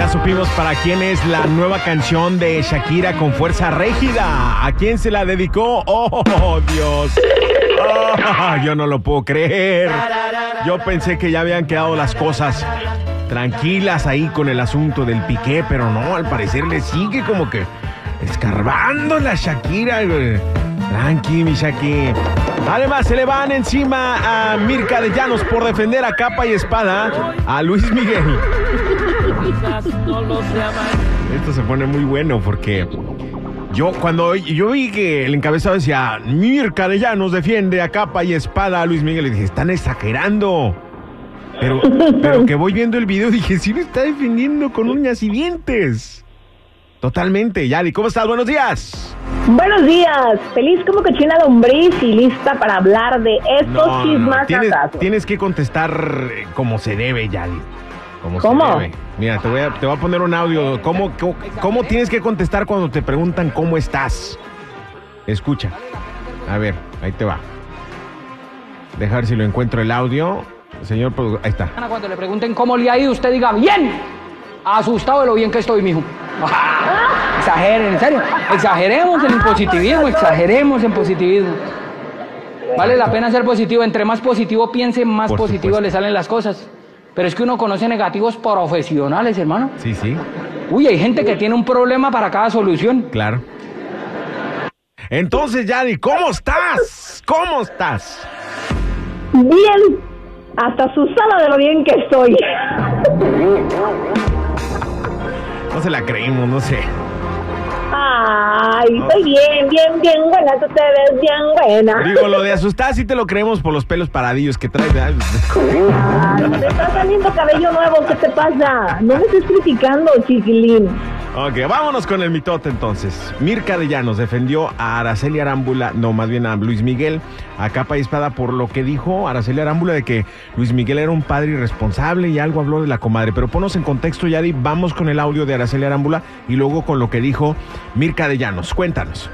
Ya supimos para quién es la nueva canción de Shakira con fuerza rígida. ¿A quién se la dedicó? ¡Oh, Dios! Oh, yo no lo puedo creer. Yo pensé que ya habían quedado las cosas tranquilas ahí con el asunto del piqué, pero no, al parecer le sigue como que escarbando la Shakira. Tranqui, mi Shakira. Además, se le van encima a Mirka de Llanos por defender a capa y espada a Luis Miguel. Esto se pone muy bueno porque yo cuando yo vi que el encabezado decía Mirka de Llanos defiende a capa y espada a Luis Miguel, le dije, están exagerando. Pero, pero que voy viendo el video dije, sí lo está defendiendo con uñas y dientes. Totalmente. Yari, ¿cómo estás? Buenos días. Buenos días, feliz como que china lombriz y lista para hablar de estos No, no, no. chismas Tienes, tienes que contestar eh, como se debe, Yali. Como ¿Cómo? Se debe. Mira, te voy, a, te voy a poner un audio. ¿Cómo, cómo, cómo tienes que contestar cuando te preguntan cómo estás? Escucha. A ver, ahí te va. Dejar si lo encuentro el audio. Señor, ahí está. Cuando le pregunten cómo le ha ido, usted diga, bien. Asustado de lo bien que estoy, mijo. Exageren, en serio. Exageremos en el positivismo, exageremos en positivismo. Vale la pena ser positivo. Entre más positivo piense, más Por positivo supuesto. le salen las cosas. Pero es que uno conoce negativos profesionales, hermano. Sí, sí, Uy, hay gente que tiene un problema para cada solución. claro. Entonces, Yali, ¿cómo estás? ¿Cómo estás? Bien, hasta asustada de lo bien que estoy. No se la creímos, no sé. Ay, estoy bien, bien, bien buena, tú te ves bien buena. Digo, lo de asustar sí te lo creemos por los pelos paradillos que traes. ¿verdad? Ay, te está saliendo cabello nuevo, ¿qué te pasa? No me estés criticando, chiquilín. Ok, vámonos con el mitote entonces. Mirka de Llanos defendió a Araceli Arámbula, no, más bien a Luis Miguel, a capa y espada por lo que dijo Araceli Arámbula de que Luis Miguel era un padre irresponsable y algo habló de la comadre. Pero ponos en contexto, Yadi, vamos con el audio de Araceli Arámbula y luego con lo que dijo Mirka de Llanos. Cuéntanos.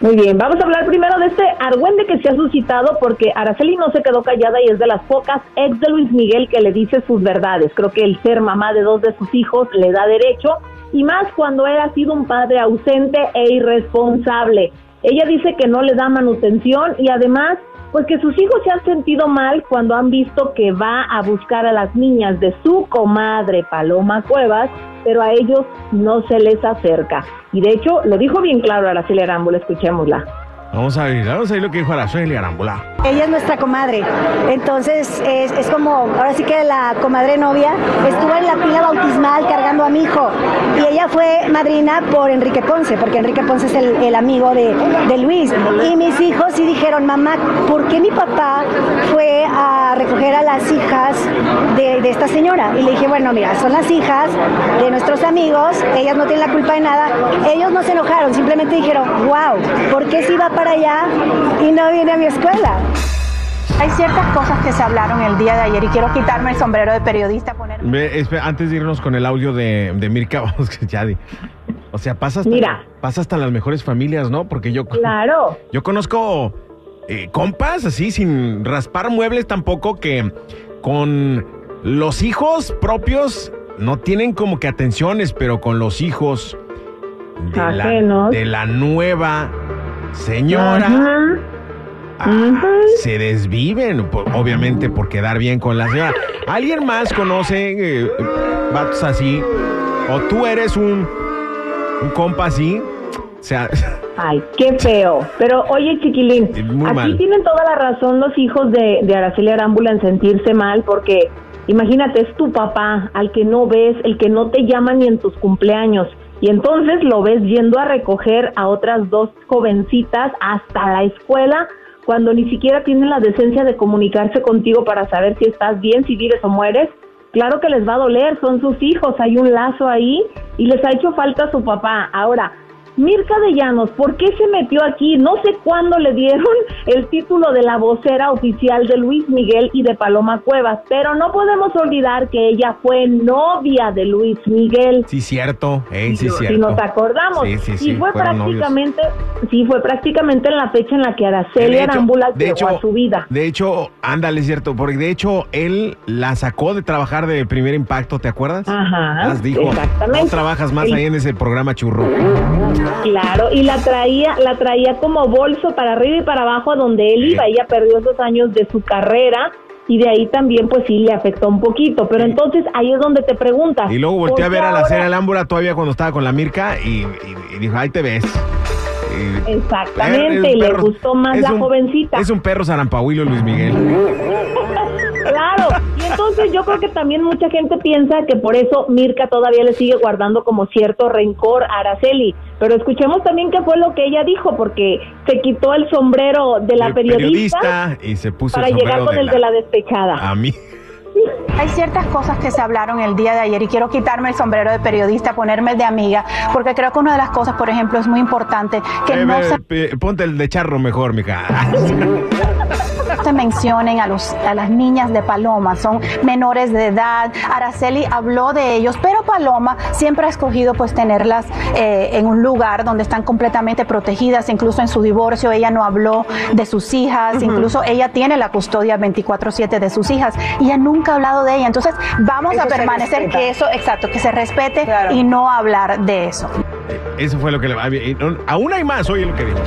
Muy bien, vamos a hablar primero de este argüende que se ha suscitado porque Araceli no se quedó callada y es de las pocas ex de Luis Miguel que le dice sus verdades. Creo que el ser mamá de dos de sus hijos le da derecho y más cuando él ha sido un padre ausente e irresponsable. Ella dice que no le da manutención y además pues que sus hijos se han sentido mal cuando han visto que va a buscar a las niñas de su comadre Paloma Cuevas, pero a ellos no se les acerca. Y de hecho, lo dijo bien claro Araceli Arámbula, escuchémosla. Vamos a ver, vamos a ver lo que dijo Araceli Arámbula. Ella es nuestra comadre, entonces es, como, ahora sí que la comadre novia estuvo en la pila bautismal cargando a mi hijo y ella fue madrina por Enrique Ponce, porque Enrique Ponce es el, el amigo de, de Luis. Y mis hijos sí dijeron, mamá, ¿por qué mi papá fue a recoger a las hijas de, de esta señora? Y le dije, bueno, mira, son las hijas de nuestros amigos, ellas no tienen la culpa de nada, ellos no se enojaron, simplemente dijeron, wow, ¿por qué si va para allá y no viene a mi escuela? Hay ciertas cosas que se hablaron el día de ayer y quiero quitarme el sombrero de periodista, ponerme... Antes de irnos con el audio de, de Mirka, vamos que ya di- O sea, pasa hasta, Mira. pasa hasta las mejores familias, ¿no? Porque yo, Claro. yo conozco eh, compas así, sin raspar muebles tampoco, que con los hijos propios no tienen como que atenciones, pero con los hijos de, la, de la nueva señora. Ah, se desviven, obviamente por quedar bien con la señora. ¿Alguien más conoce eh, vatos así? ¿O tú eres un, un compa así? O sea, Ay, qué feo. Pero oye, chiquilín, muy aquí mal. tienen toda la razón los hijos de, de Araceli Arámbula en sentirse mal porque imagínate, es tu papá al que no ves, el que no te llama ni en tus cumpleaños. Y entonces lo ves yendo a recoger a otras dos jovencitas hasta la escuela cuando ni siquiera tienen la decencia de comunicarse contigo para saber si estás bien, si vives o mueres, claro que les va a doler, son sus hijos, hay un lazo ahí y les ha hecho falta su papá. Ahora, Mirka de Llanos, ¿por qué se metió aquí? No sé cuándo le dieron el título de la vocera oficial de Luis Miguel y de Paloma Cuevas, pero no podemos olvidar que ella fue novia de Luis Miguel. Sí, cierto, eh, sí, si cierto. nos acordamos. Sí, sí, sí, y fue prácticamente, sí, fue prácticamente en la fecha en la que Araceli Arámbula llegó a su vida. De hecho, ándale, cierto, porque de hecho él la sacó de trabajar de primer impacto, ¿te acuerdas? Ajá, Las dijo, exactamente. no trabajas más El- ahí en ese programa churro. Claro, y la traía, la traía como bolso para arriba y para abajo a donde él Sí. iba. Ella perdió esos años de su carrera y de ahí también pues sí le afectó un poquito. Pero entonces ahí es donde te preguntas. Y luego volteé a ¿por ver a la serie Alámbula todavía cuando estaba con la Mirka y, y- y dijo, ahí te ves. Y- Exactamente, y le gustó más la un- jovencita. Es un perro zarampahuilo, Luis Miguel. Entonces yo creo que también mucha gente piensa que por eso Mirka todavía le sigue guardando como cierto rencor a Araceli. Pero escuchemos también qué fue lo que ella dijo, porque se quitó el sombrero de la El periodista, y se puso para el llegar con de el de la despechada. A mí. Hay ciertas cosas que se hablaron el día de ayer y quiero quitarme el sombrero de periodista, ponerme el de amiga, porque creo que una de las cosas, por ejemplo, es muy importante que Eh, no eh, se ponte el de charro mejor, mija. se mencionen a, los, a las niñas de Paloma, son menores de edad. Araceli habló de ellos, pero Paloma siempre ha escogido pues tenerlas eh, en un lugar donde están completamente protegidas, incluso en su divorcio ella no habló de sus hijas, incluso ella tiene la custodia 24/7 de sus hijas y ella nunca ha hablado de ella. Entonces vamos Eso a permanecer que eso, exacto, que se respete Claro. y no hablar de eso. Eso fue lo que le... Aún hay más, oye lo que dijo.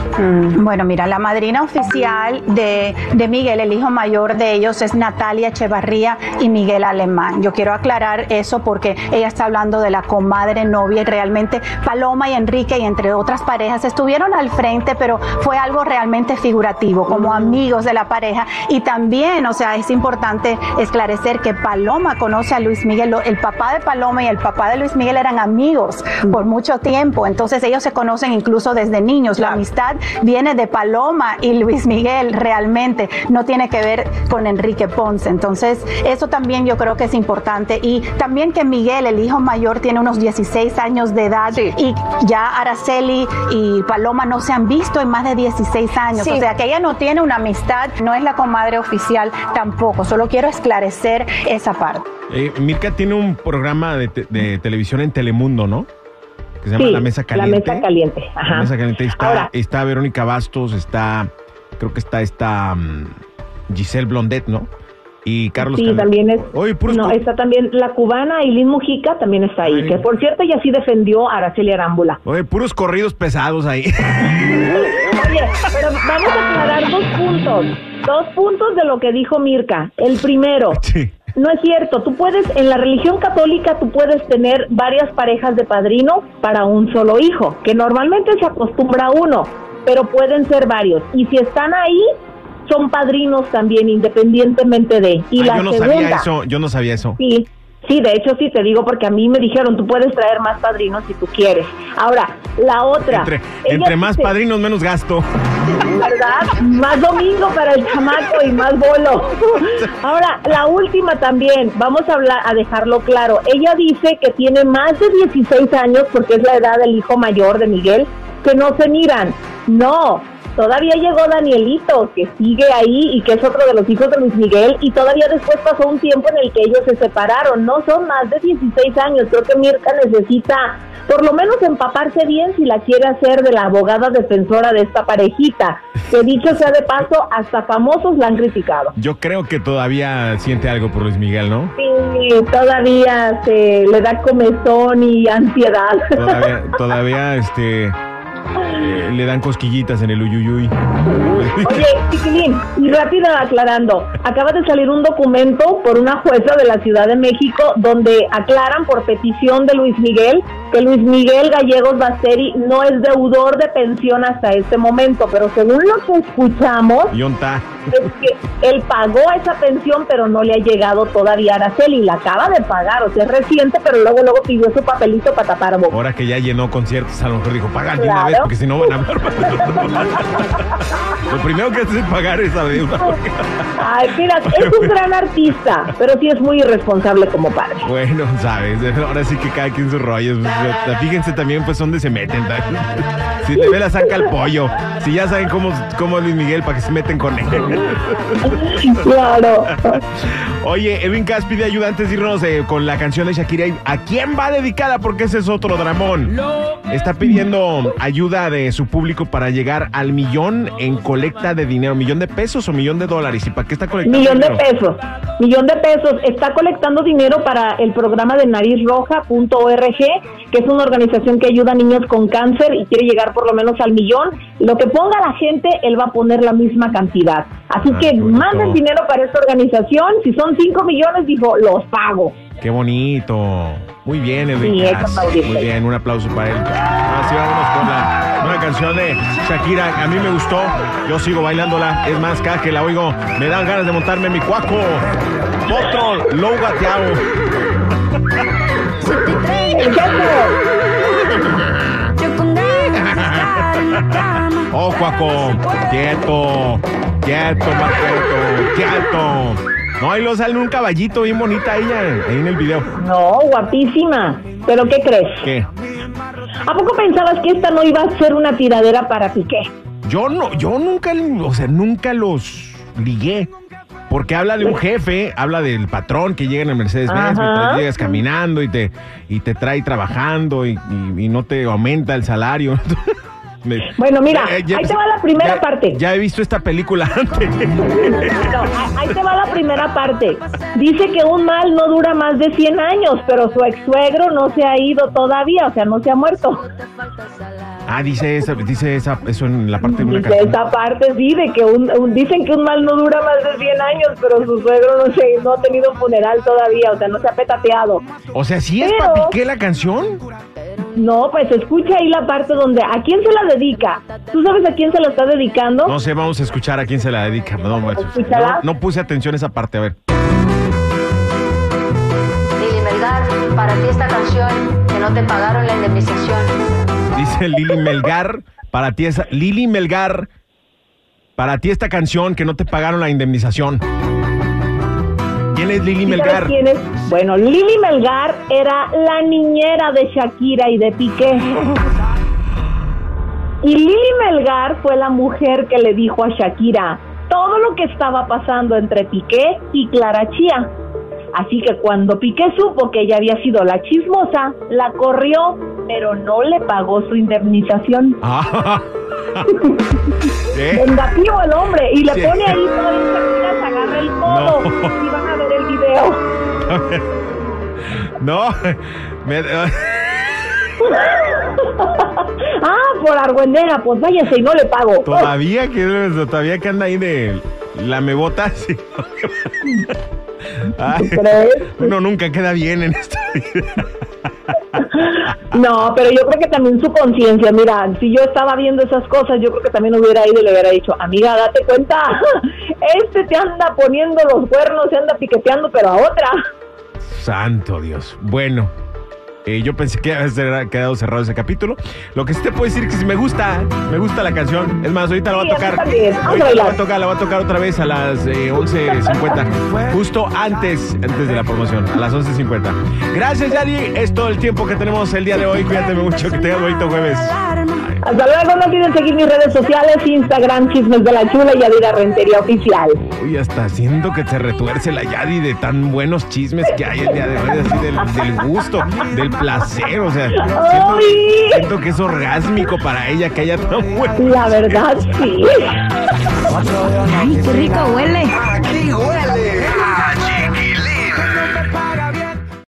Bueno, mira, la madrina oficial de, de Miguel, el hijo mayor de ellos, es Natalia Echevarría y Miguel Alemán. Yo quiero aclarar eso porque ella está hablando de la comadre novia y realmente Paloma y Enrique y entre otras parejas estuvieron al frente, pero fue algo realmente figurativo, como amigos de la pareja. Y también, o sea, es importante esclarecer que Paloma conoce a Luis Miguel, el papá de Paloma y el papá de Luis Miguel eran amigos por mucho tiempo, entonces ellos se conocen incluso desde niños. La amistad viene de Paloma y Luis Miguel realmente, no tiene que ver con Enrique Ponce. Entonces, eso también yo creo que es importante. Y también que Miguel, el hijo mayor, tiene unos 16 años de edad y ya Araceli y Paloma no se han visto en más de 16 años. Sí. O sea, que ella no tiene una amistad, no es la comadre oficial tampoco. Solo quiero esclarecer esa parte. Eh, Mirka tiene un programa de, te- de televisión en Telemundo, ¿no? Que se llama Sí, La Mesa La Caliente. mesa caliente. Ajá. La Mesa Caliente. Está, Ahora- está Verónica Bastos, está... Creo que está esta mm, Giselle Blondet, ¿no? Y Carlos Sí, Cal- también es. Oye, puros no, está también la cubana Aileen Mujica, también está ahí. Ay. Que por cierto, ella sí defendió a Araceli Arámbula. Oye, puros corridos pesados ahí. Oye, pero vamos a aclarar dos puntos. Dos puntos de lo que dijo Mirka. El primero, sí. No es cierto. Tú puedes, en la religión católica, tú puedes tener varias parejas de padrinos para un solo hijo, que normalmente se acostumbra a uno, pero pueden ser varios. Y si están ahí, son padrinos también, independientemente de. Y Ah, la yo no segunda, sabía eso, yo no sabía eso. Sí, sí, de hecho sí te digo porque a mí me dijeron, tú puedes traer más padrinos si tú quieres. Ahora, la otra. Entre, más dice, padrinos, menos gasto. ¿Verdad? Más domingo para el chamaco y más bolo. Ahora, la última también, vamos a hablar, a dejarlo claro. Ella dice que tiene más de 16 años porque es la edad del hijo mayor de Miguel, que no se miran. No, todavía llegó Danielito, que sigue ahí y que es otro de los hijos de Luis Miguel, y todavía después pasó un tiempo en el que ellos se separaron. No son más de 16 años. Creo que Mirka necesita por lo menos empaparse bien si la quiere hacer de la abogada defensora de esta parejita. Que dicho sea de paso, hasta famosos la han criticado. Yo creo que todavía siente algo por Luis Miguel, ¿no? Sí, todavía se le da comezón y ansiedad. Todavía, todavía este eh, le dan cosquillitas en el uyuyuy. Oye, Chiquilín, y rápido aclarando, acaba de salir un documento por una jueza de la Ciudad de México donde aclaran por petición de Luis Miguel que Luis Miguel Gallegos Basteri no es deudor de pensión hasta este momento, pero según lo que escuchamos, es que él pagó esa pensión, pero no le ha llegado todavía a Araceli, la acaba de pagar, o sea, es reciente, pero luego luego pidió su papelito para tapar boca. Ahora que ya llenó conciertos, a lo mejor dijo, paga de una Claro. vez Claro. porque si no van a hablar. Lo primero que haces es pagar esa deuda. Ay, mira, es un gran artista, pero sí es muy irresponsable como padre. Bueno, sabes, ahora sí que cada quien sus rollos. Pues, Fíjense también, pues, dónde se meten. Si te ve la saca el pollo. Si ya saben cómo, cómo es Luis Miguel, para que se meten con él. Claro. Oye, Edwin Cass pide ayuda antes de irnos eh, con la canción de Shakira. ¿A quién va dedicada? Porque ese es otro dramón. Está pidiendo ayuda de su público para llegar al millón en colecta de dinero. ¿Millón de pesos o millón de dólares? ¿Y para qué está colectando Millón de pesos. Millón de pesos. Está colectando dinero para el programa de narizroja.org, que es una organización que ayuda a niños con cáncer y quiere llegar por lo menos al millón. Lo que ponga la gente, él va a poner la misma cantidad. Así Ah, que manden dinero para esta organización. Si son 5 millones, dijo, los pago. Qué bonito. Muy bien, Edwin Sí. Muy bien, un aplauso para él. Ahora sí, vámonos con la canción de Shakira. A mí me gustó. Yo sigo bailándola. Es más, cada que la oigo, me dan ganas de montarme mi cuaco. Otro low gateado. Oh, cuaco. Quieto. Quieto, más quieto. Quieto. No, ahí lo sale un caballito bien bonita ella ahí en el video. No, guapísima. ¿Pero qué crees? ¿Qué? ¿A poco pensabas que esta no iba a ser una tiradera para Piqué? Yo no, yo nunca, o sea, nunca los ligué. Porque habla de un jefe, habla del patrón que llega en el Mercedes-Benz, mientras llegas caminando y te, y te trae trabajando y, y- y no te aumenta el salario. Me- Bueno, mira, Eh, ahí te va la primera ya- parte. Ya he visto esta película antes. No, ahí- te va la primera parte. Dice que un mal no dura más de 100 años, pero su ex suegro no se ha ido todavía, o sea, no se ha muerto. Ah, dice esa, dice esa, eso en la parte de una Dice canción. esa parte sí, de que un, un- dicen que un mal no dura más de 100 años, pero su suegro no, se, no ha tenido funeral todavía, o sea, no se ha petateado. O sea, ¿sí es Pero- para Piqué la canción? No, pues escucha ahí la parte donde, ¿a quién se la dedica? ¿Tú sabes a quién se la está dedicando? No sé, vamos a escuchar a quién se la dedica. No, no, no puse atención a esa parte, a ver. Lili Melgar, para ti esta canción que no te pagaron la indemnización. Dice Lili Melgar, para ti esa, Lili Melgar, para ti esta canción que no te pagaron la indemnización. ¿Quién es Lili ¿Sí sabes Melgar? quién es? Bueno, Lili Melgar era la niñera de Shakira y de Piqué. Y Lili Melgar fue la mujer que le dijo a Shakira todo lo que estaba pasando entre Piqué y Clara Chía. Así que cuando Piqué supo que ella había sido la chismosa, la corrió, pero no le pagó su indemnización. Ah. No, me- Ah, por argüendera, pues váyase y no le pago. todavía que todavía que anda ahí de la mebota. Sí. Ay, uno nunca queda bien en esta vida. No, pero yo creo que también su conciencia, mira, si yo estaba viendo esas cosas, yo creo que también hubiera ido y le hubiera dicho, amiga, date cuenta, este te anda poniendo los cuernos, se anda piqueteando, pero a otra. Santo Dios. Bueno, eh, yo pensé que había quedado cerrado ese capítulo. Lo que sí te puedo decir es que sí me gusta, me gusta la canción. Es más, ahorita la voy a tocar. Ahorita la voy a tocar, la voy a tocar otra vez a las eh, 11.50. Justo antes, antes de la promoción, a las 11.50. Gracias, Yari. Es todo el tiempo que tenemos el día de hoy. Cuídate mucho, que tengas bonito jueves. Hasta luego, no olviden seguir mis redes sociales, Instagram, Chismes de la Chula y Adira Rentería Oficial. Uy, hasta siento que se retuerce la Yadi de tan buenos chismes que hay el día de hoy, así del, del gusto, del placer, o sea, siento, ¡Ay! siento que es orgásmico para ella que haya tan bueno. La verdad, sí. Ay, qué rico huele.